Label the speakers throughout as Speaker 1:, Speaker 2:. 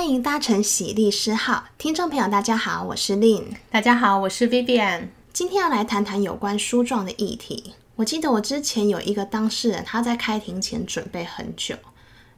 Speaker 1: 欢迎搭乘喜律师号，听众朋友大家好，我是 Lynn，
Speaker 2: 大家好，我是 Vivian，
Speaker 1: 今天要来谈谈有关书状的议题。我记得我之前有一个当事人，他在开庭前准备很久，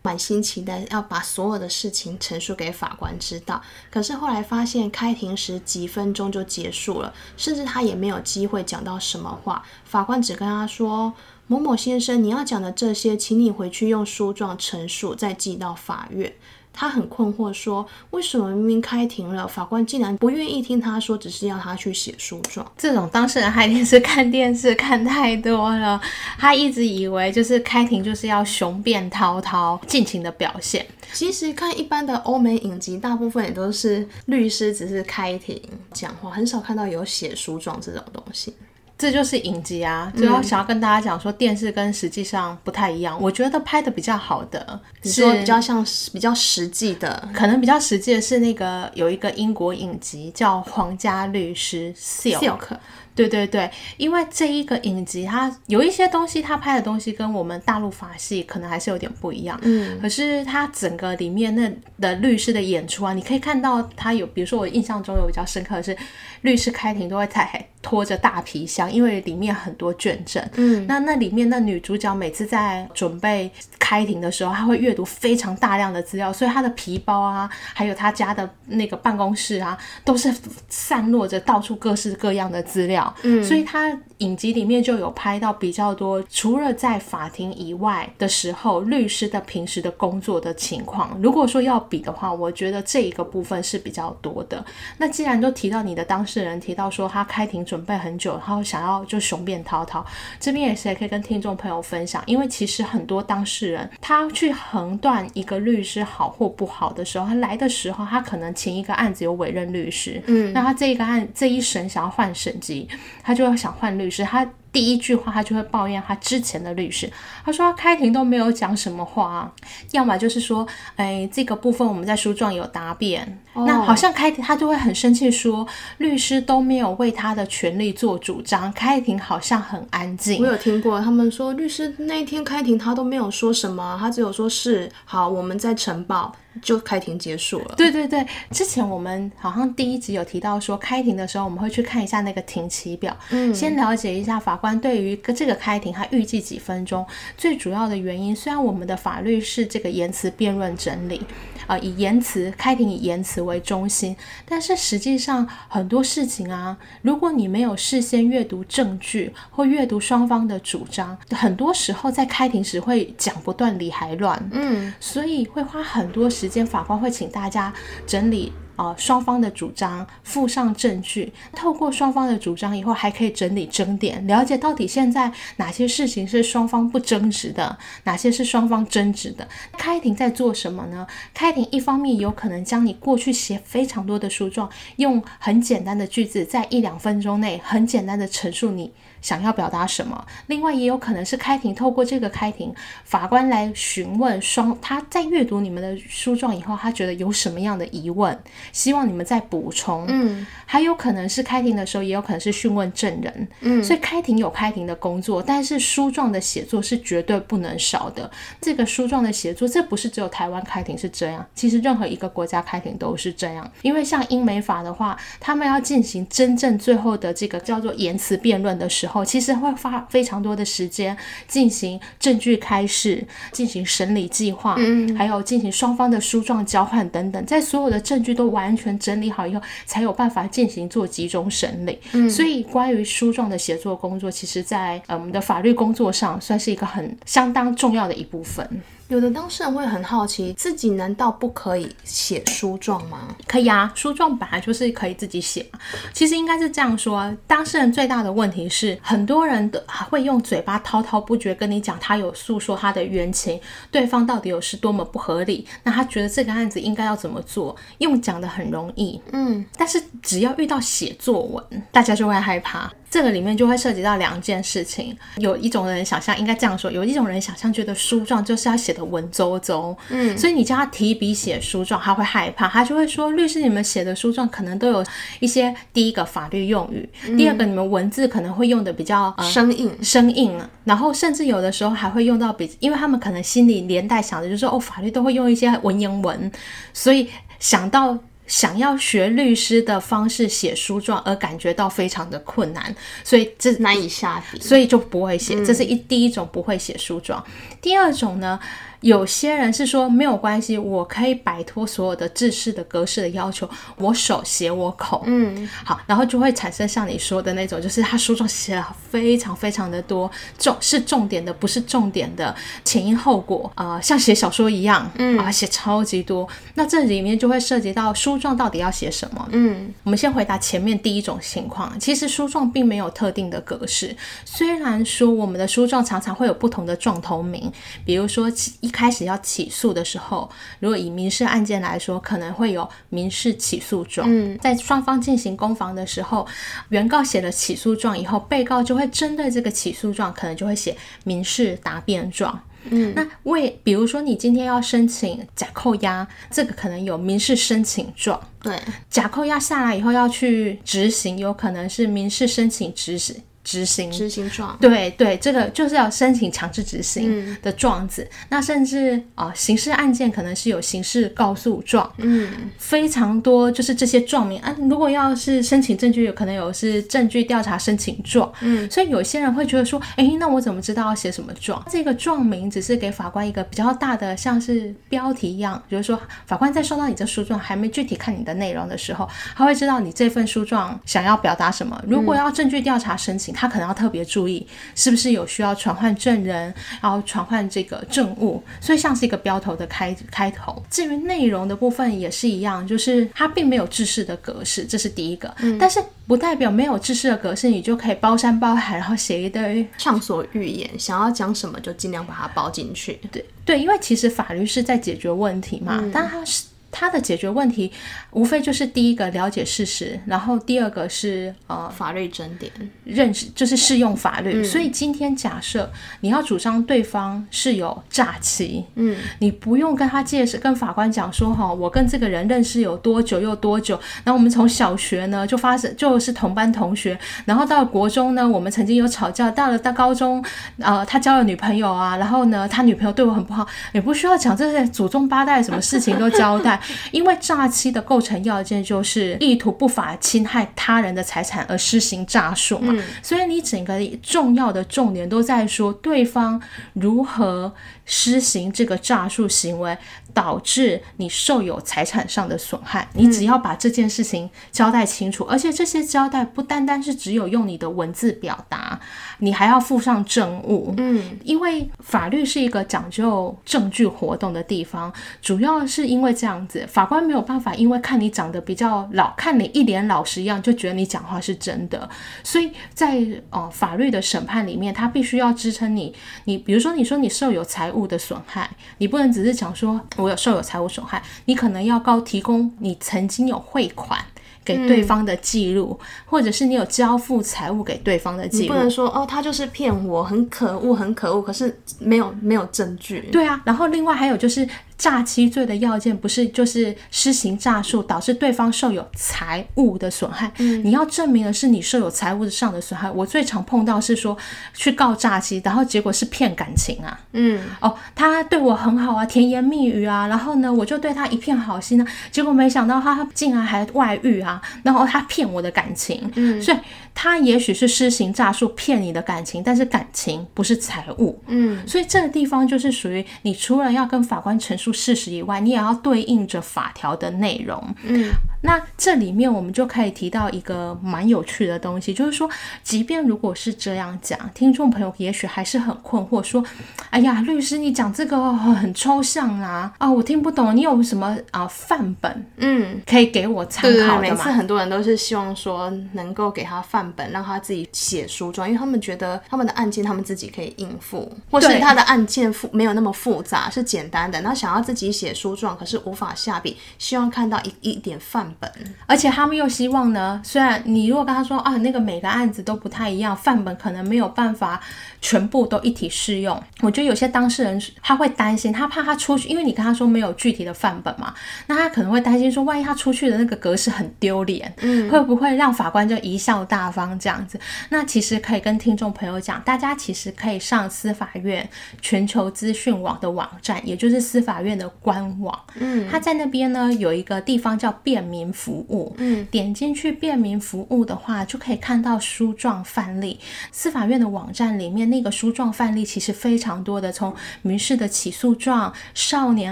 Speaker 1: 满心期待要把所有的事情陈述给法官知道，可是后来发现开庭时几分钟就结束了，甚至他也没有机会讲到什么话，法官只跟他说：“某某先生，你要讲的这些，请你回去用书状陈述，再寄到法院。”他很困惑，说：“为什么明明开庭了，法官竟然不愿意听他说，只是要他去写诉状？”
Speaker 2: 这种当事人他一定是看电视看太多了，他一直以为就是开庭就是要雄辩滔滔、尽情的表现。
Speaker 1: 其实看一般的欧美影集，大部分也都是律师只是开庭讲话，很少看到有写诉状这种东西。
Speaker 2: 这就是影集啊，就要想要跟大家讲说，电视跟实际上不太一样。嗯、我觉得拍的比较好的是
Speaker 1: 比较像比较实际的，
Speaker 2: 可能比较实际的是那个有一个英国影集叫《皇家律师》Silk。对对对，因为这一个影集，它有一些东西，它拍的东西跟我们大陆法系可能还是有点不一样。嗯，可是它整个里面那的律师的演出啊，你可以看到他有，比如说我印象中有比较深刻的是，律师开庭都会在 拖着大皮箱，因为里面很多卷证。嗯，那那里面那女主角每次在准备开庭的时候，她会阅读非常大量的资料，所以她的皮包啊，还有她家的那个办公室啊，都是散落着到处各式各样的资料。嗯，所以他影集里面就有拍到比较多，除了在法庭以外的时候，律师的平时的工作的情况。如果说要比的话，我觉得这一个部分是比较多的。那既然都提到你的当事人提到说他开庭准备很久，然后想要就雄辩滔滔，这边也是也可以跟听众朋友分享，因为其实很多当事人他去横断一个律师好或不好的时候，他来的时候他可能前一个案子有委任律师，嗯，那他这一个案这一审想要换审级。他就要想换律师，他第一句话他就会抱怨他之前的律师，他说他开庭都没有讲什么话啊，要么就是说，哎，这个部分我们在书状有答辩，哦、那好像开庭他就会很生气，说律师都没有为他的权利做主张，开庭好像很安静。
Speaker 1: 我有听过他们说，律师那一天开庭他都没有说什么，他只有说是好，我们在呈报。就开庭结束了。
Speaker 2: 对对对，之前我们好像第一集有提到说，开庭的时候我们会去看一下那个庭期表，嗯，先了解一下法官对于这个开庭他预计几分钟。最主要的原因，虽然我们的法律是这个言辞辩论整理，呃，以言辞开庭以言辞为中心，但是实际上很多事情啊，如果你没有事先阅读证据或阅读双方的主张，很多时候在开庭时会讲不断理还乱，嗯，所以会花很多时。间法官会请大家整理啊、呃、双方的主张，附上证据。透过双方的主张以后，还可以整理争点，了解到底现在哪些事情是双方不争执的，哪些是双方争执的。开庭在做什么呢？开庭一方面有可能将你过去写非常多的诉状，用很简单的句子，在一两分钟内很简单的陈述你。想要表达什么？另外也有可能是开庭，透过这个开庭，法官来询问双他在阅读你们的书状以后，他觉得有什么样的疑问，希望你们再补充。嗯，还有可能是开庭的时候，也有可能是讯问证人。嗯，所以开庭有开庭的工作，但是书状的写作是绝对不能少的。这个书状的写作，这不是只有台湾开庭是这样，其实任何一个国家开庭都是这样。因为像英美法的话，他们要进行真正最后的这个叫做言辞辩论的时候。后其实会花非常多的时间进行证据开示，进行审理计划，嗯，还有进行双方的书状交换等等，在所有的证据都完全整理好以后，才有办法进行做集中审理。嗯，所以关于书状的写作工作，其实在呃我们的法律工作上算是一个很相当重要的一部分。
Speaker 1: 有的当事人会很好奇，自己难道不可以写书状吗？
Speaker 2: 可以啊，书状本来就是可以自己写。其实应该是这样说，当事人最大的问题是，很多人都还会用嘴巴滔滔不绝跟你讲，他有诉说他的冤情，对方到底有是多么不合理，那他觉得这个案子应该要怎么做，用讲的很容易，嗯，但是只要遇到写作文，大家就会害怕。这个里面就会涉及到两件事情。有一种人想象应该这样说，有一种人想象觉得书状就是要写的文绉绉，嗯，所以你叫他提笔写书状，他会害怕，他就会说，律师你们写的书状可能都有一些第一个法律用语，嗯、第二个你们文字可能会用的比较、呃、
Speaker 1: 生硬，
Speaker 2: 生硬，然后甚至有的时候还会用到比，因为他们可能心里连带想的就是哦，法律都会用一些文言文，所以想到。想要学律师的方式写书状，而感觉到非常的困难，所以这
Speaker 1: 难以下笔，
Speaker 2: 所以就不会写。这是一第一种不会写书状。第二种呢？有些人是说没有关系，我可以摆脱所有的制式的格式的要求，我手写我口，嗯，好，然后就会产生像你说的那种，就是他书状写了非常非常的多，重是重点的，不是重点的，前因后果，呃，像写小说一样，嗯，啊，写超级多，那这里面就会涉及到书状到底要写什么，嗯，我们先回答前面第一种情况，其实书状并没有特定的格式，虽然说我们的书状常常会有不同的状头名，比如说起一。开始要起诉的时候，如果以民事案件来说，可能会有民事起诉状。嗯，在双方进行攻防的时候，原告写了起诉状以后，被告就会针对这个起诉状，可能就会写民事答辩状。嗯，那为比如说你今天要申请假扣押，这个可能有民事申请状。
Speaker 1: 对，
Speaker 2: 假扣押下来以后要去执行，有可能是民事申请执行。执行
Speaker 1: 执行状，
Speaker 2: 对对，这个就是要申请强制执行的状子。嗯、那甚至啊、呃，刑事案件可能是有刑事告诉状，嗯，非常多，就是这些状名啊。如果要是申请证据，有可能有是证据调查申请状，嗯，所以有些人会觉得说，哎，那我怎么知道要写什么状？这个状名只是给法官一个比较大的，像是标题一样，比如说法官在收到你这书状，还没具体看你的内容的时候，他会知道你这份书状想要表达什么。如果要证据调查申请，他可能要特别注意，是不是有需要传唤证人，然后传唤这个证物，所以像是一个标头的开开头。至于内容的部分也是一样，就是它并没有制式的格式，这是第一个。嗯，但是不代表没有制式的格式，你就可以包山包海，然后写一堆
Speaker 1: 畅所欲言，想要讲什么就尽量把它包进去。
Speaker 2: 对对，因为其实法律是在解决问题嘛，嗯，但它是。他的解决问题，无非就是第一个了解事实，然后第二个是呃
Speaker 1: 法律争点，
Speaker 2: 认识就是适用法律。嗯、所以今天假设你要主张对方是有诈欺，嗯，你不用跟他解释，跟法官讲说哈，我跟这个人认识有多久又多久，然后我们从小学呢就发生就是同班同学，然后到了国中呢我们曾经有吵架，到了到高中，呃他交了女朋友啊，然后呢他女朋友对我很不好，也不需要讲这些祖宗八代什么事情都交代。因为诈欺的构成要件就是意图不法侵害他人的财产而施行诈术嘛，嗯、所以你整个重要的重点都在说对方如何施行这个诈术行为。导致你受有财产上的损害，你只要把这件事情交代清楚，嗯、而且这些交代不单单是只有用你的文字表达，你还要附上证物。嗯，因为法律是一个讲究证据活动的地方，主要是因为这样子，法官没有办法，因为看你长得比较老，看你一脸老实一样，就觉得你讲话是真的。所以在呃法律的审判里面，他必须要支撑你。你比如说，你说你受有财物的损害，你不能只是讲说。我有受有财务损害，你可能要告提供你曾经有汇款给对方的记录，嗯、或者是你有交付财物给对方的记录。
Speaker 1: 你不能说哦，他就是骗我，很可恶，很可恶，可是没有没有证据。
Speaker 2: 对啊，然后另外还有就是。诈欺罪的要件不是就是施行诈术导致对方受有财物的损害，嗯，你要证明的是你受有财物上的损害。我最常碰到是说去告诈欺，然后结果是骗感情啊，嗯，哦，他对我很好啊，甜言蜜语啊，然后呢，我就对他一片好心呢，结果没想到他竟然还外遇啊，然后他骗我的感情，嗯，所以他也许是施行诈术骗你的感情，但是感情不是财物，嗯，所以这个地方就是属于你除了要跟法官陈述事实以外，你也要对应着法条的内容。嗯，那这里面我们就可以提到一个蛮有趣的东西，就是说，即便如果是这样讲，听众朋友也许还是很困惑，说：“哎呀，律师，你讲这个很抽象啊，啊，我听不懂。你有什么啊范本？嗯，可以给我参考的吗？”
Speaker 1: 对，每次很多人都是希望说能够给他范本，让他自己写书状，因为他们觉得他们的案件他们自己可以应付，或是他的案件复没有那么复杂，是简单的，那想要。自己写书状，可是无法下笔，希望看到一一点范本，
Speaker 2: 而且他们又希望呢，虽然你如果跟他说啊，那个每个案子都不太一样，范本可能没有办法全部都一体适用。我觉得有些当事人他会担心，他怕他出去，因为你跟他说没有具体的范本嘛，那他可能会担心说，万一他出去的那个格式很丢脸，嗯，会不会让法官就贻笑大方这样子？那其实可以跟听众朋友讲，大家其实可以上司法院全球资讯网的网站，也就是司法院的官网，嗯，他在那边呢有一个地方叫便民服务，嗯，点进去便民服务的话，就可以看到书状范例。司法院的网站里面那个书状范例其实非常多的，从民事的起诉状、少年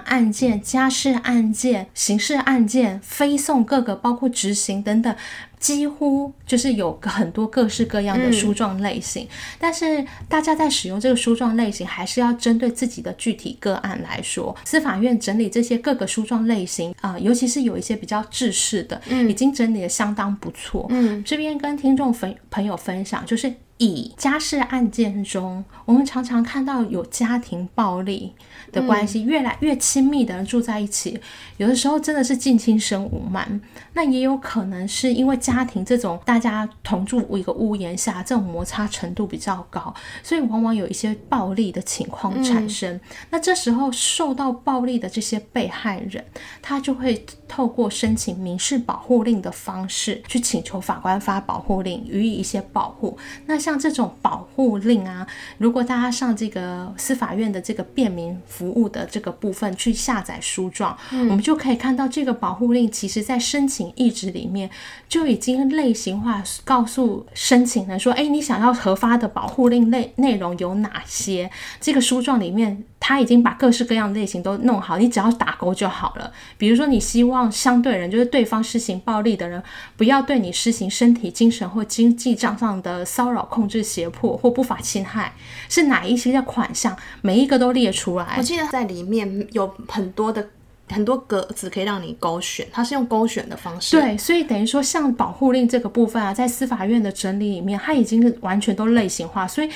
Speaker 2: 案件、家事案件、刑事案件、非讼各个包括执行等等。几乎就是有很多各式各样的书状类型，嗯，但是大家在使用这个书状类型，还是要针对自己的具体个案来说。司法院整理这些各个书状类型啊，呃，尤其是有一些比较制式的，嗯，已经整理的相当不错。嗯，这边跟听众分朋友分享，就是以家事案件中，我们常常看到有家庭暴力的关系，越来越亲密的人住在一起，有的时候真的是近亲生无慢。那也有可能是因为家庭这种大家同住一个屋檐下，这种摩擦程度比较高，所以往往有一些暴力的情况产生。嗯、那这时候受到暴力的这些被害人，他就会透过申请民事保护令的方式去请求法官发保护令，予以一些保护。那像这种保护令啊，如果大家上这个司法院的这个便民服务的这个部分去下载书状，嗯、我们就可以看到这个保护令，其实在申请。意志里面就已经类型化，告诉申请人说：“哎，你想要核发的保护令内内容有哪些？这个书状里面他已经把各式各样的类型都弄好，你只要打勾就好了。比如说，你希望相对人，就是对方施行暴力的人，不要对你施行身体、精神或经济账上的骚扰、控制、胁迫或不法侵害，是哪一些的款项，每一个都列出来。
Speaker 1: 我记得在里面有很多的。”很多格子可以让你勾选，它是用勾选的方式。
Speaker 2: 对，所以等于说，像保护令这个部分啊，在司法院的整理里面，它已经完全都类型化，所以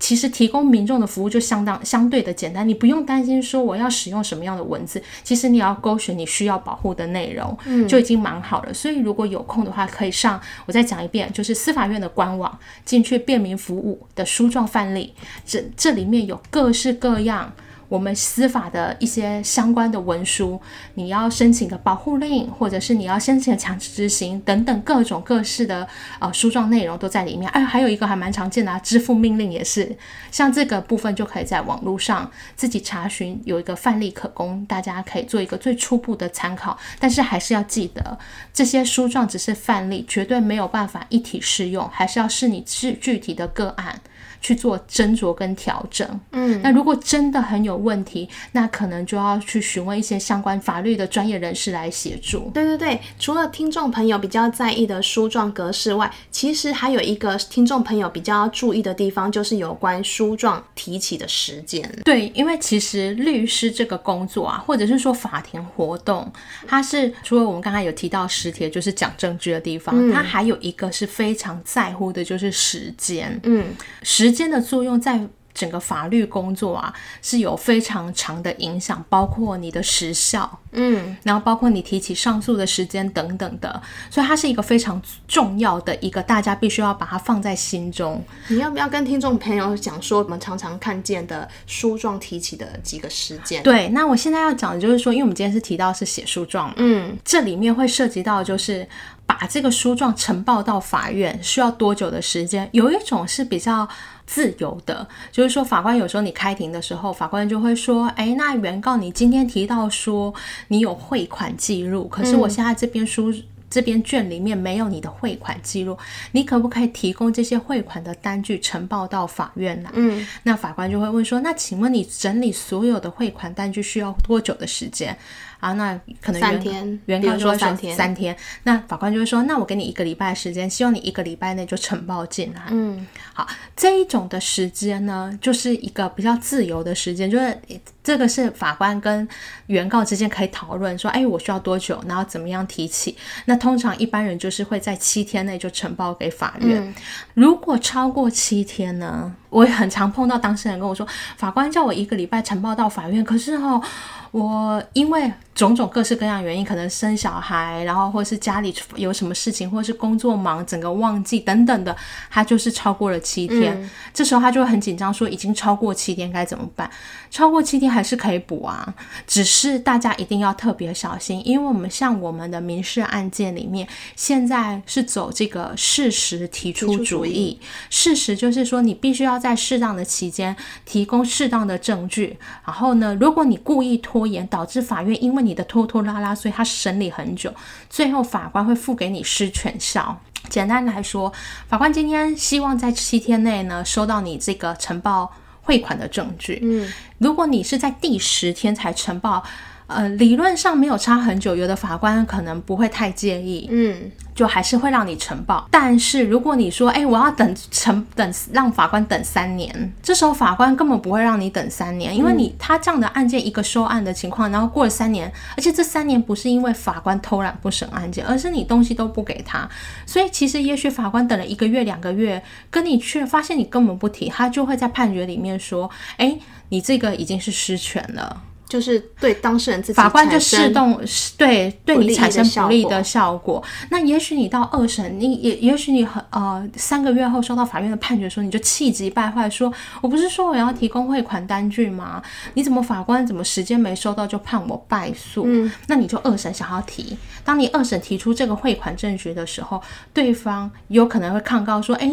Speaker 2: 其实提供民众的服务就相当相对的简单，你不用担心说我要使用什么样的文字，其实你要勾选你需要保护的内容，嗯，就已经蛮好了。所以如果有空的话，可以上，我再讲一遍，就是司法院的官网进去便民服务的书状范例，这这里面有各式各样。我们司法的一些相关的文书，你要申请的保护令，或者是你要申请的强制执行等等各种各式的呃书状内容都在里面。哎，还有一个还蛮常见的啊，支付命令也是，像这个部分就可以在网络上自己查询，有一个范例可供大家可以做一个最初步的参考。但是还是要记得，这些书状只是范例，绝对没有办法一体适用，还是要是你具具体的个案。去做斟酌跟调整，嗯，那如果真的很有问题，那可能就要去询问一些相关法律的专业人士来协助。
Speaker 1: 对对对，除了听众朋友比较在意的书状格式外，其实还有一个听众朋友比较注意的地方，就是有关书状提起的时间。
Speaker 2: 对，因为其实律师这个工作啊，或者是说法庭活动，它是除了我们刚才有提到实体，就是讲证据的地方，嗯，它还有一个是非常在乎的，就是时间。嗯，时。时间的作用在整个法律工作啊，是有非常长的影响，包括你的时效，嗯，然后包括你提起上诉的时间等等的，所以它是一个非常重要的一个，大家必须要把它放在心中。
Speaker 1: 你要不要跟听众朋友讲说，我们常常看见的书状提起的几个时间？
Speaker 2: 对，那我现在要讲的就是说，因为我们今天是提到是写书状，嗯，这里面会涉及到就是。把这个书状呈报到法院需要多久的时间？有一种是比较自由的，就是说法官有时候你开庭的时候，法官就会说：“哎，那原告你今天提到说你有汇款记录，可是我现在这边书、嗯、这边卷里面没有你的汇款记录，你可不可以提供这些汇款的单据呈报到法院来？”嗯，那法官就会问说：“那请问你整理所有的汇款单据需要多久的时间？”啊，那可能原
Speaker 1: 三天，
Speaker 2: 原告就会说三天，三天。那法官就会说，那我给你一个礼拜的时间，希望你一个礼拜内就呈报进来。嗯，好，这一种的时间呢，就是一个比较自由的时间，就是这个是法官跟原告之间可以讨论说，哎，我需要多久，然后怎么样提起。那通常一般人就是会在七天内就呈报给法院。嗯，如果超过七天呢，我也很常碰到当事人跟我说，法官叫我一个礼拜呈报到法院，可是哦，我因为种种各式各样原因，可能生小孩，然后或是家里有什么事情，或是工作忙，整个忘记等等的，他就是超过了七天，嗯、这时候他就会很紧张，说已经超过七天该怎么办？超过七天还是可以补啊，只是大家一定要特别小心，因为我们像我们的民事案件里面，现在是走这个事实提出主义，事实就是说你必须要在适当的期间提供适当的证据，然后呢，如果你故意拖延，导致法院因为你的拖拖拉拉，所以他审理很久，最后法官会付给你施权效。简单来说，法官今天希望在七天内呢收到你这个呈报汇款的证据。嗯，如果你是在第十天才呈报。呃，理论上没有差很久，有的法官可能不会太介意，嗯，就还是会让你呈报。但是如果你说，哎，我要等呈等让法官等三年，这时候法官根本不会让你等三年，因为你他这样的案件一个收案的情况，然后过了三年，而且这三年不是因为法官偷懒不审案件，而是你东西都不给他，所以其实也许法官等了一个月两个月，跟你去发现你根本不提，他就会在判决里面说，哎，你这个已经是失权了。
Speaker 1: 就是对当事人自己，
Speaker 2: 法官就适动对对你产生不利的效果。那也许你到二审，你也也许你很呃三个月后收到法院的判决书，你就气急败坏说：“我不是说我要提供汇款单据吗？你怎么法官怎么时间没收到就判我败诉？”嗯，那你就二审想要提。当你二审提出这个汇款证据的时候，对方有可能会抗告说：“哎，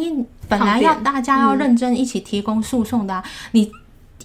Speaker 2: 本来要大家要认真一起提供诉讼的啊，你。”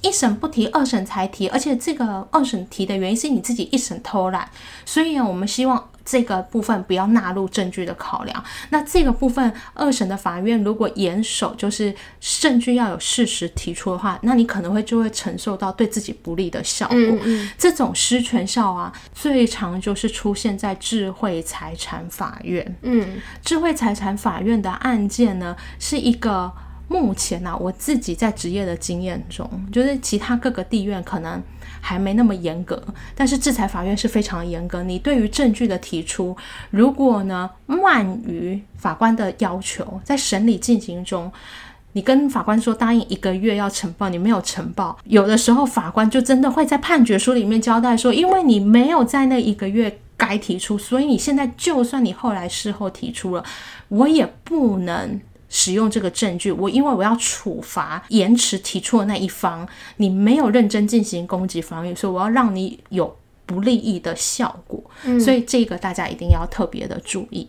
Speaker 2: 一审不提，二审才提，而且这个二审提的原因是你自己一审偷懒，所以我们希望这个部分不要纳入证据的考量。那这个部分二审的法院如果严守，就是证据要有事实提出的话，那你可能会就会承受到对自己不利的效果。嗯嗯。这种失权效啊，最常就是出现在智慧财产法院。嗯，智慧财产法院的案件呢，是一个。目前呢、我自己在职业的经验中，就是其他各个地院可能还没那么严格，但是制裁法院是非常严格。你对于证据的提出，如果呢慢于法官的要求，在审理进行中，你跟法官说答应一个月要呈报，你没有呈报，有的时候法官就真的会在判决书里面交代说，因为你没有在那一个月该提出，所以你现在就算你后来事后提出了，我也不能。使用这个证据，我因为我要处罚延迟提出的那一方，你没有认真进行攻击防御，所以我要让你有不利益的效果。嗯，所以这个大家一定要特别的注意。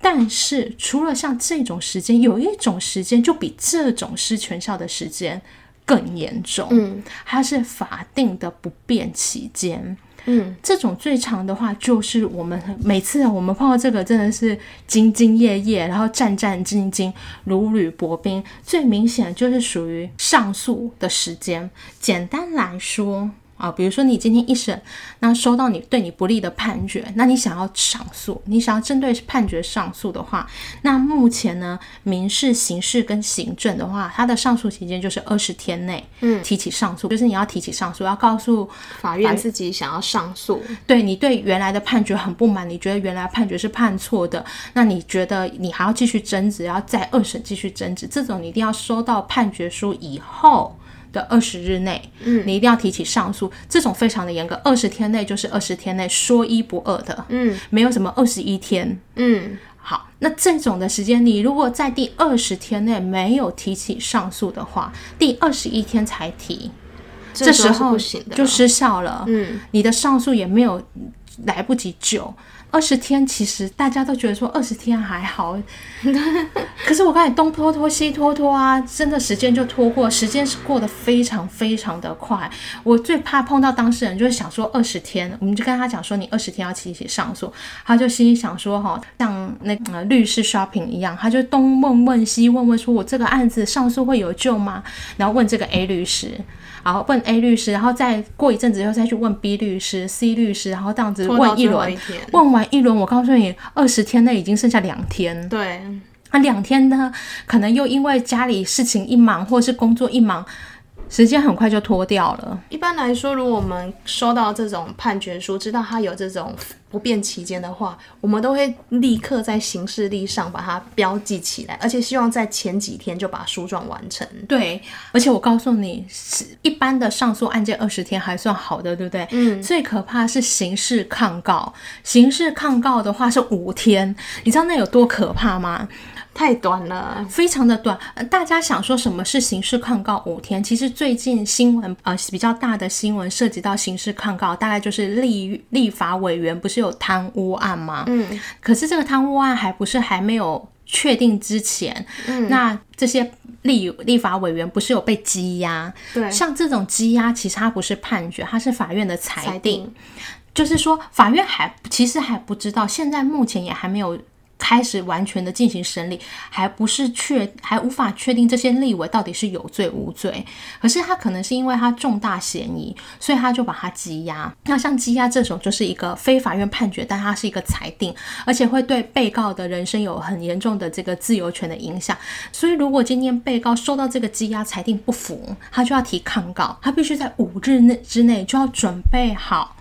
Speaker 2: 但是除了像这种时间，有一种时间就比这种失权效的时间更严重，嗯，它是法定的不便期间。嗯，这种最长的话，就是我们每次我们碰到这个，真的是兢兢业业，然后战战兢兢，如履薄冰。最明显就是属于上诉的时间。简单来说。啊，比如说你今天一审，那收到你对你不利的判决，那你想要上诉，你想要针对判决上诉的话，那目前呢，民事、刑事跟行政的话，它的上诉期间就是二十天内，嗯，提起上诉，就是你要提起上诉，要告诉
Speaker 1: 法院自己想要上诉，
Speaker 2: 对你对原来的判决很不满，你觉得原来判决是判错的，那你觉得你还要继续争执，要在二审继续争执，这种你一定要收到判决书以后。的二十日内，嗯，你一定要提起上诉，这种非常的严格，二十天内就是二十天内，说一不二的，嗯，没有什么二十一天，嗯，好，那这种的时间，你如果在第二十天内没有提起上诉的话，第二十一天才提，这时候就失效了，嗯，你的上诉也没有来不及救。二十天其实大家都觉得说二十天还好，可是我刚才东拖拖西拖拖啊，真的时间就拖过，时间是过得非常非常的快。我最怕碰到当事人，就是想说二十天，我们就跟他讲说你二十天要提起上诉，他就心里想说哈，像那个律师 shopping 一样，他就东问问西问问，说我这个案子上诉会有救吗？然后问这个 A 律师。然后问 A 律师，然后再过一阵子又再去问 B 律师、C 律师，然后这样子问一轮，问完一轮，我告诉你，二十天内已经剩下两天。
Speaker 1: 对，
Speaker 2: 那两天呢，可能又因为家里事情一忙，或是工作一忙，时间很快就拖掉了。
Speaker 1: 一般来说，如果我们收到这种判决书，知道它有这种不便期间的话，我们都会立刻在行事历上把它标记起来，而且希望在前几天就把书状完成。
Speaker 2: 对，而且我告诉你，是一般的上诉案件二十天还算好的，对不对？嗯。最可怕是刑事抗告，刑事抗告的话是五天，你知道那有多可怕吗？
Speaker 1: 太短了，
Speaker 2: 非常的短。大家想说什么是刑事抗告五天？其实最近新闻呃比较大的新闻涉及到刑事抗告，大概就是立立法委员不是有贪污案吗？嗯，可是这个贪污案还不是还没有确定之前，嗯，那这些立立法委员不是有被羁押？对，像这种羁押，其实它不是判决，它是法院的裁定，裁定就是说法院还其实还不知道，现在目前也还没有。开始完全的进行审理，还不是确，还无法确定这些立委到底是有罪无罪。可是他可能是因为他重大嫌疑，所以他就把他羁押。那像羁押这种，就是一个非法院判决，但它是一个裁定，而且会对被告的人生有很严重的这个自由权的影响。所以如果今天被告收到这个羁押裁定不服，他就要提抗告，他必须在五日内之内就要准备好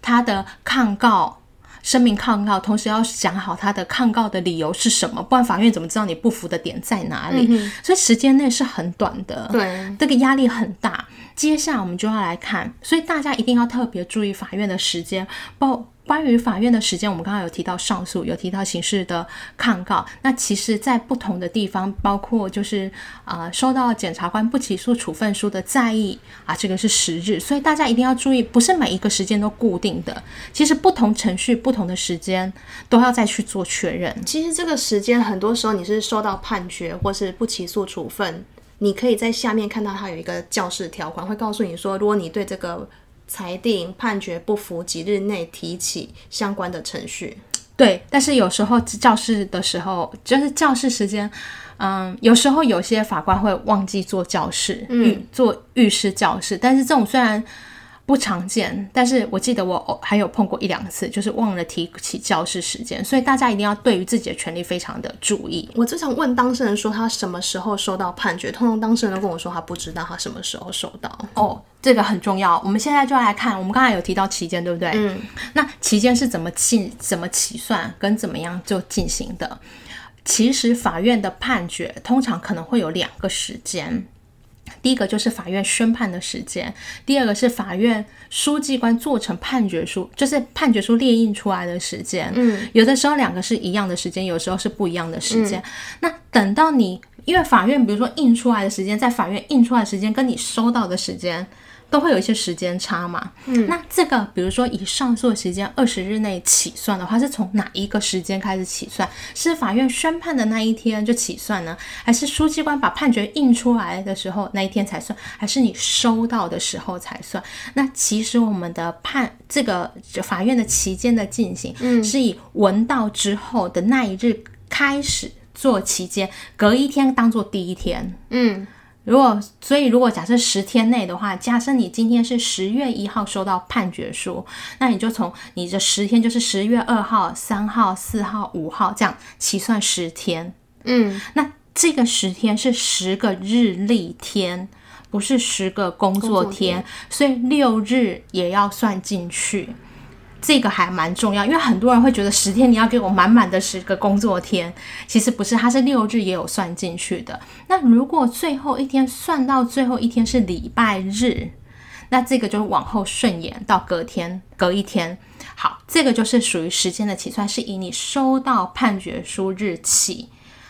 Speaker 2: 他的抗告。声明抗告，同时要想好他的抗告的理由是什么，不然法院怎么知道你不服的点在哪里？嗯、所以时间内是很短的，对，这个压力很大。接下来我们就要来看，所以大家一定要特别注意法院的时间，包。关于法院的时间，我们刚刚有提到上诉，有提到刑事的抗告。那其实，在不同的地方，包括就是啊、收到检察官不起诉处分书的在意啊，这个是十日。所以大家一定要注意，不是每一个时间都固定的。其实不同程序、不同的时间都要再去做确认。
Speaker 1: 其实这个时间，很多时候你是收到判决或是不起诉处分，你可以在下面看到它有一个教事条款，会告诉你说，如果你对这个。裁定判决不服，几日内提起相关的程序。
Speaker 2: 对，但是有时候教室的时候，就是教室时间，嗯，有时候有些法官会忘记做教室，嗯，做浴室教室。但是这种虽然不常见，但是我记得我还有碰过一两次，就是忘了提起教室时间。所以大家一定要对于自己的权利非常的注意。
Speaker 1: 我经常问当事人说他什么时候收到判决，通常当事人都跟我说他不知道他什么时候收到。
Speaker 2: 哦。这个很重要，我们现在就来看，我们刚才有提到期间，对不对？嗯。那期间是怎么进、怎么起算，跟怎么样就进行的？其实法院的判决通常可能会有两个时间，第一个就是法院宣判的时间，第二个是法院书记官做成判决书，就是判决书列印出来的时间。嗯。有的时候两个是一样的时间，有时候是不一样的时间。嗯。那等到你，因为法院比如说印出来的时间，在法院印出来的时间跟你收到的时间。都会有一些时间差嘛，嗯，那这个比如说以上诉时间二十日内起算的话，是从哪一个时间开始起算？是法院宣判的那一天就起算呢？还是书记官把判决印出来的时候那一天才算？还是你收到的时候才算？那其实我们的判这个法院的期间的进行，嗯，是以闻到之后的那一日开始做期间，隔一天当做第一天，嗯。如果所以，如果假设十天内的话，假设你今天是十月一号收到判决书，那你就从你这十天就是十月二号、三号、四号、五号这样起算十天。嗯，那这个十天是十个日历天，不是十个工作天，工作天，所以六日也要算进去。这个还蛮重要，因为很多人会觉得十天你要给我满满的十个工作天，其实不是，它是六日也有算进去的。那如果最后一天算到最后一天是礼拜日，那这个就往后顺延到隔天、隔一天。好，这个就是属于时间的起算，是以你收到判决书日起，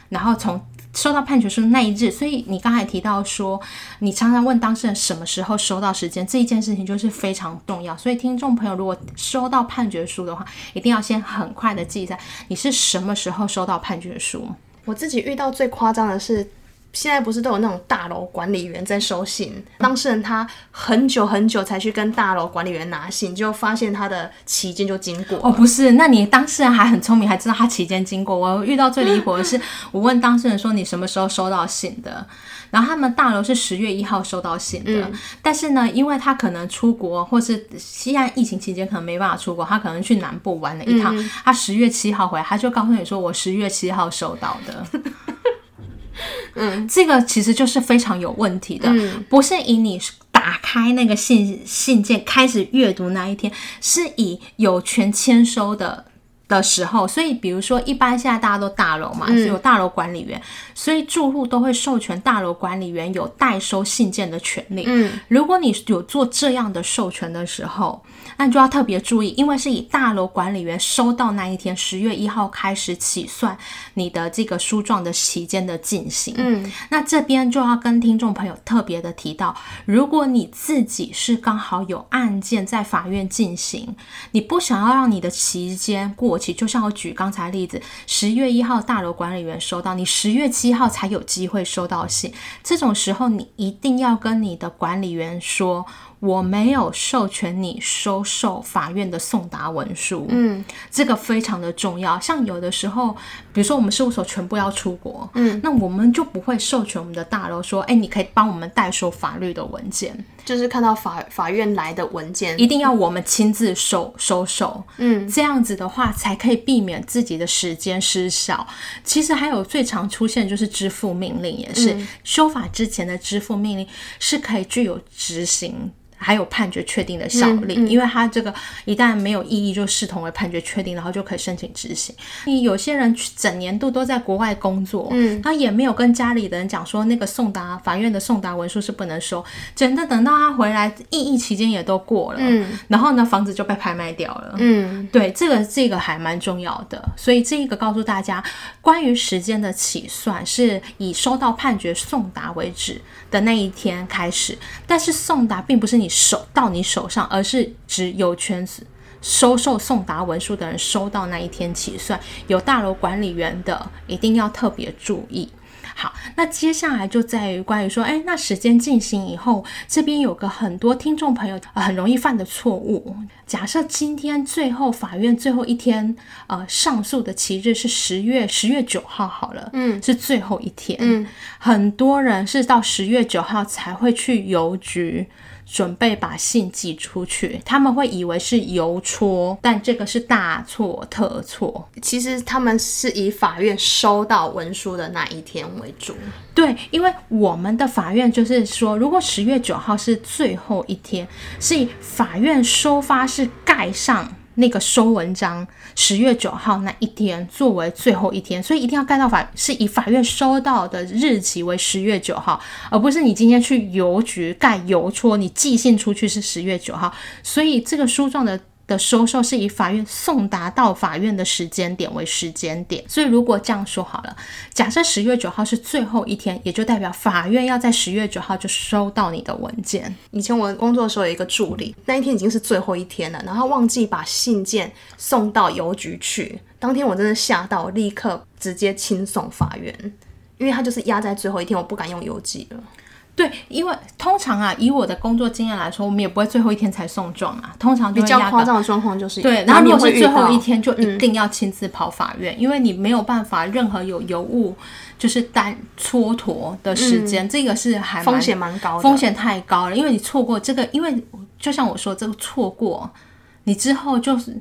Speaker 2: 然后从。收到判决书的那一日，所以你刚才提到说，你常常问当事人什么时候收到时间，这一件事情就是非常重要。所以听众朋友，如果收到判决书的话，一定要先很快的记下你是什么时候收到判决书。
Speaker 1: 我自己遇到最夸张的是。现在不是都有那种大楼管理员在收信，当事人他很久很久才去跟大楼管理员拿信，就发现他的期间就经过。
Speaker 2: 哦，不是，那你当事人还很聪明，还知道他期间经过。我遇到最离谱的是，我问当事人说，你什么时候收到信的？然后他们大楼是十月一号收到信的，嗯，但是呢，因为他可能出国，或是西安疫情期间可能没办法出国，他可能去南部玩了一趟，嗯，他十月七号回来，他就告诉你说，我十月七号收到的。嗯，这个其实就是非常有问题的，
Speaker 1: 嗯、
Speaker 2: 不是以你打开那个信信件开始阅读那一天，是以有权签收的。的时候，所以比如说，一般现在大家都大楼嘛，是有大楼管理员，嗯、所以住户都会授权大楼管理员有代收信件的权利。嗯，如果你有做这样的授权的时候，那你就要特别注意，因为是以大楼管理员收到那一天十月一号开始起算你的这个书状的期间的进行。嗯，那这边就要跟听众朋友特别的提到，如果你自己是刚好有案件在法院进行，你不想要让你的期间过期。就像我举刚才例子，十月一号大楼管理员收到，你十月七号才有机会收到信。这种时候，你一定要跟你的管理员说。我没有授权你收受法院的送达文书，嗯，这个非常的重要。像有的时候，比如说我们事务所全部要出国，嗯，那我们就不会授权我们的大楼说，哎，你可以帮我们代收法律的文件，
Speaker 1: 就是看到法法院来的文件，
Speaker 2: 一定要我们亲自收收受，嗯，这样子的话才可以避免自己的时间失效。其实还有最常出现就是支付命令，也是、嗯、修法之前的支付命令是可以具有执行。还有判决确定的效力，嗯嗯、因为他这个一旦没有异议，就视同为判决确定，然后就可以申请执行。你有些人整年度都在国外工作，嗯，他也没有跟家里的人讲说那个送达法院的送达文书是不能收，真的等到他回来，异议期间也都过了，嗯，然后呢，房子就被拍卖掉了，嗯，对，这个这个还蛮重要的，所以这个告诉大家，关于时间的起算是以收到判决送达为止的那一天开始，但是送达并不是你。手到你手上，而是指有权收受送达文书的人收到那一天起算。有大楼管理员的，一定要特别注意。好，那接下来就在于关于说，哎，那时间进行以后，这边有个很多听众朋友很容易犯的错误。假设今天最后法院最后一天，呃，上诉的期日是十月十月九号，好了，嗯，是最后一天，嗯，很多人是到十月九号才会去邮局。准备把信寄出去，他们会以为是邮戳，但这个是大错特错。
Speaker 1: 其实他们是以法院收到文书的那一天为主。
Speaker 2: 对，因为我们的法院就是说，如果十月九号是最后一天，是以法院收发是盖上。那个收文章，十月九号那一天作为最后一天，所以一定要盖到法是以法院收到的日期为十月九号，而不是你今天去邮局盖邮戳，你寄信出去是十月九号，所以这个书状的。的收受是以法院送达到法院的时间点为时间点，所以如果这样说好了，假设十月九号是最后一天，也就代表法院要在十月九号就收到你的文件。
Speaker 1: 以前我工作的时候有一个助理，那一天已经是最后一天了，然后忘记把信件送到邮局去，当天我真的吓到，立刻直接亲送法院，因为他就是压在最后一天，我不敢用邮寄了。
Speaker 2: 对，因为通常啊，以我的工作经验来说，我们也不会最后一天才送状啊。通常
Speaker 1: 比较夸张的状况就是
Speaker 2: 对，然后如果是最后一天，就一定要亲自跑法院，嗯、因为你没有办法任何有邮物就是单蹉跎的时间，嗯、这个是还
Speaker 1: 风险蛮高的，
Speaker 2: 风险太高了。因为你错过这个，因为就像我说，这个错过你之后就是。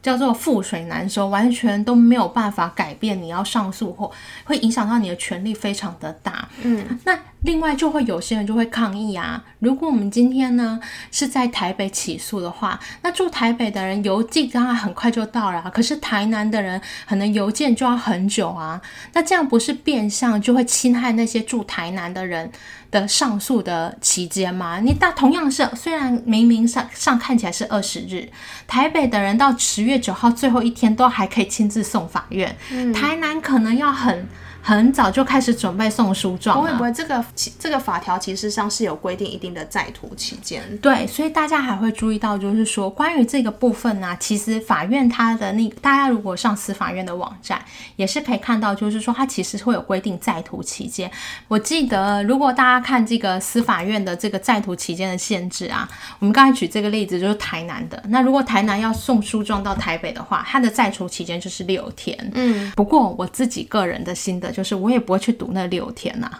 Speaker 2: 叫做覆水难收，完全都没有办法改变。你要上诉或会影响到你的权利非常的大。嗯，那另外就会有些人就会抗议啊。如果我们今天呢是在台北起诉的话，那住台北的人邮寄当然很快就到了，可是台南的人可能邮件就要很久啊。那这样不是变相就会侵害那些住台南的人的上诉的期间吗？你大同样是虽然明明上上看起来是二十日，台北的人到十月九号最后一天都还可以亲自送法院，嗯、台南可能要很。很早就开始准备送书状了。不会
Speaker 1: 不会，这个这个法条其实上是有规定一定的在途期间。
Speaker 2: 对，所以大家还会注意到，就是说关于这个部分呢、啊，其实法院它的那，大家如果上司法院的网站，也是可以看到，就是说它其实会有规定在途期间。我记得如果大家看这个司法院的这个在途期间的限制啊，我们刚才举这个例子就是台南的。那如果台南要送书状到台北的话，它的在途期间就是六天。嗯，不过我自己个人的心得。就是我也不会去赌那六天呐、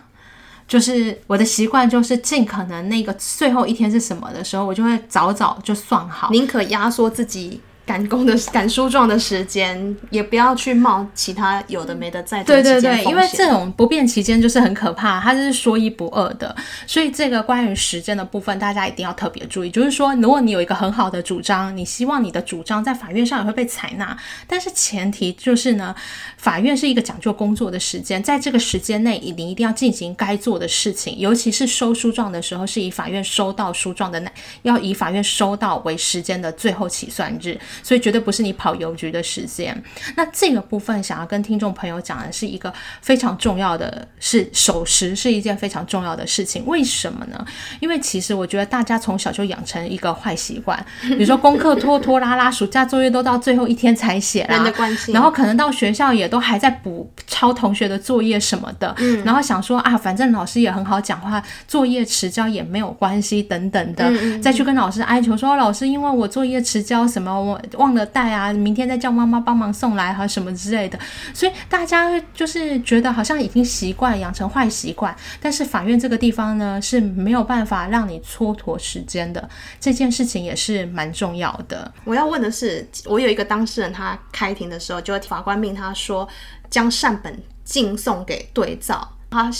Speaker 2: 就是我的习惯就是尽可能那个最后一天是什么的时候，我就会早早就算好，
Speaker 1: 宁可压缩自己赶工的赶书状的时间，也不要去冒其他有的没的在
Speaker 2: 对对对，因为这种不变期间就是很可怕，它是说一不二的。所以这个关于时间的部分，大家一定要特别注意。就是说，如果你有一个很好的主张，你希望你的主张在法院上也会被采纳，但是前提就是呢，法院是一个讲究工作的时间，在这个时间内，你一定要进行该做的事情。尤其是收书状的时候，是以法院收到书状的那要以法院收到为时间的最后起算日。所以绝对不是你跑邮局的时间。那这个部分想要跟听众朋友讲的是一个非常重要的，是守时是一件非常重要的事情。为什么呢？因为其实我觉得大家从小就养成一个坏习惯，比如说功课拖拖拉拉，暑假作业都到最后一天才写啦，然后可能到学校也都还在补抄同学的作业什么的，嗯，然后想说啊，反正老师也很好讲话，作业迟交也没有关系等等的，嗯，再去跟老师哀求说，老师因为我作业迟交什么我。忘了带啊，明天再叫妈妈帮忙送来和什么之类的，所以大家就是觉得好像已经习惯养成坏习惯，但是法院这个地方呢是没有办法让你蹉跎时间的，这件事情也是蛮重要的。
Speaker 1: 我要问的是，我有一个当事人，他开庭的时候，就法官命他说将善本敬送给对照。他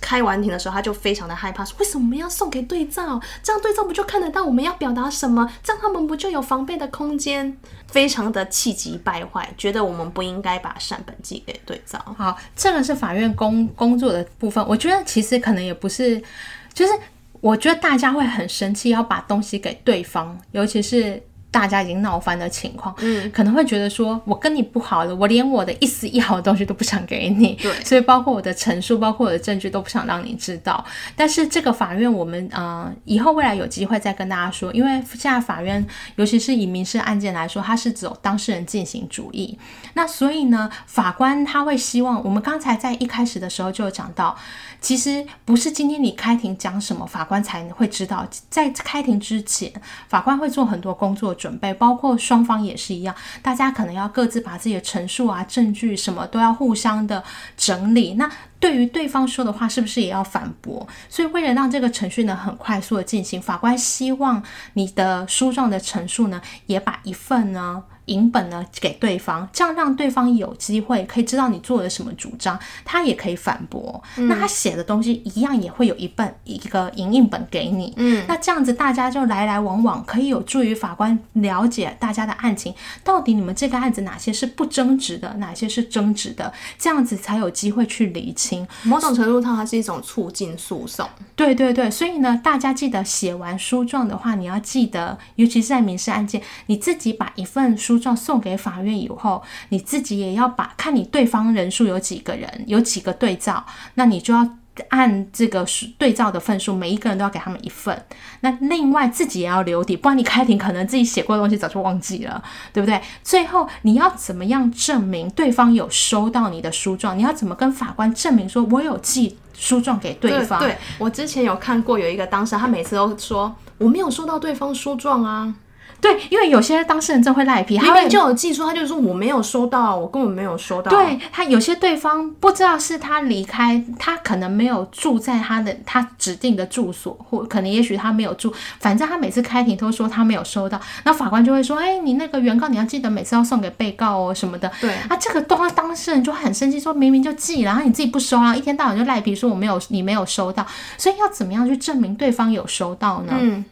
Speaker 1: 开完庭的时候，他就非常的害怕，说：“为什么要送给对照？这样对照不就看得到我们要表达什么？这样他们不就有防备的空间？”非常的气急败坏，觉得我们不应该把善本寄给对照。
Speaker 2: 好，这个是法院工工作的部分。我觉得其实可能也不是，就是我觉得大家会很生气，要把东西给对方，尤其是。大家已经闹翻的情况，嗯，可能会觉得说，我跟你不好了，我连我的一丝一毫的东西都不想给你，
Speaker 1: 对，
Speaker 2: 所以包括我的陈述，包括我的证据都不想让你知道。但是这个法院，我们呃，以后未来有机会再跟大家说，因为现在法院，尤其是以民事案件来说，它是走当事人进行主义，那所以呢，法官他会希望，我们刚才在一开始的时候就有讲到。其实不是今天你开庭讲什么，法官才会知道。在开庭之前，法官会做很多工作准备，包括双方也是一样，大家可能要各自把自己的陈述啊、证据什么都要互相的整理。那对于对方说的话，是不是也要反驳？所以为了让这个程序呢很快速的进行，法官希望你的书状的陈述呢，也把一份呢。影本呢给对方，这样让对方有机会可以知道你做了什么主张，他也可以反驳。嗯、那他写的东西一样也会有一本一个影印本给你。嗯，那这样子大家就来来往往，可以有助于法官了解大家的案情，到底你们这个案子哪些是不争执的，哪些是争执的，这样子才有机会去厘清。
Speaker 1: 某种程度上，它是一种促进诉讼。
Speaker 2: 对对对，所以呢，大家记得写完书状的话，你要记得，尤其是在民事案件，你自己把一份书。状送给法院以后，你自己也要把看你对方人数有几个人，有几个对照，那你就要按这个对照的份数，每一个人都要给他们一份。那另外自己也要留底，不然你开庭可能自己写过的东西早就忘记了，对不对？最后你要怎么样证明对方有收到你的书状？你要怎么跟法官证明说我有寄书状给对方？
Speaker 1: 对，对，我之前有看过有一个当事人，他每次都说我没有收到对方书状啊。
Speaker 2: 对，因为有些当事人真会赖皮，
Speaker 1: 他们就有寄出，他就说我没有收到，我根本没有收到。
Speaker 2: 对，他有些对方不知道是他离开，他可能没有住在他的他指定的住所，或可能也许他没有住，反正他每次开庭都说他没有收到，那法官就会说，哎，你那个原告你要记得每次要送给被告哦什么的。
Speaker 1: 对，
Speaker 2: 啊，这个当当事人就很生气，说明明就寄，然后你自己不收啊，一天到晚就赖皮说我没有，你没有收到，所以要怎么样去证明对方有收到呢？嗯。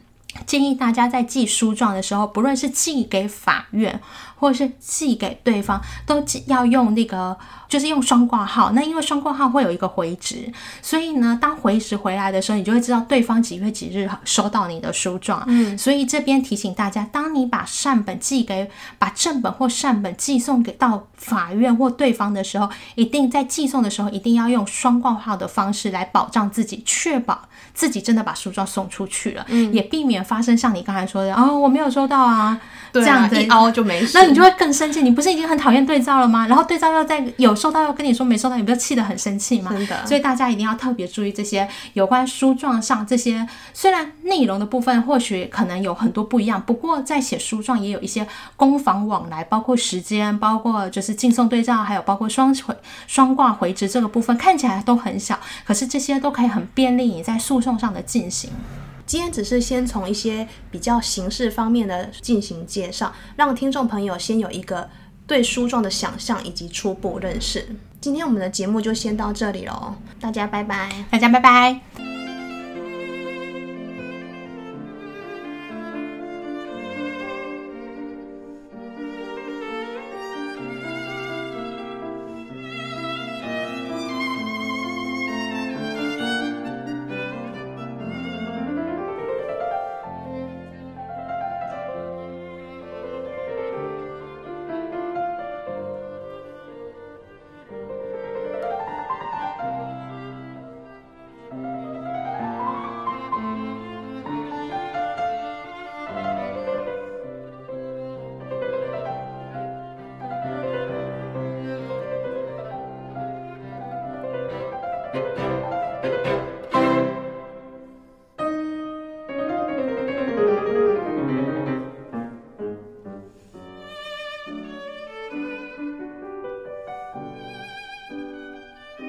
Speaker 2: 建议大家在寄书状的时候，不论是寄给法院，或者是寄给对方，都要用那个，就是用双挂号。那因为双挂号会有一个回执，所以呢，当回执回来的时候，你就会知道对方几月几日收到你的书状。嗯，所以这边提醒大家，当你把善本寄给，把正本或善本寄送给到法院或对方的时候，一定在寄送的时候，一定要用双挂号的方式来保障自己，确保自己真的把书状送出去了，嗯，也避免发生像你刚才说的，哦，我没有收到啊。
Speaker 1: 这样子一凹就没事，
Speaker 2: 那你就会更生气。你不是已经很讨厌对照了吗？然后对照又在有收到又跟你说没收到，你不就气得很生气吗？
Speaker 1: 真的。
Speaker 2: 所以大家一定要特别注意这些有关书状上这些，虽然内容的部分或许可能有很多不一样，不过在写书状也有一些攻防往来，包括时间，包括就是径送对照，还有包括双回双挂回执这个部分，看起来都很小，可是这些都可以很便利你在诉讼上的进行。
Speaker 1: 今天只是先从一些比较形式方面的进行介绍，让听众朋友先有一个对书状的想象以及初步认识。今天我们的节目就先到这里喽，大家拜拜，
Speaker 2: 大家拜拜。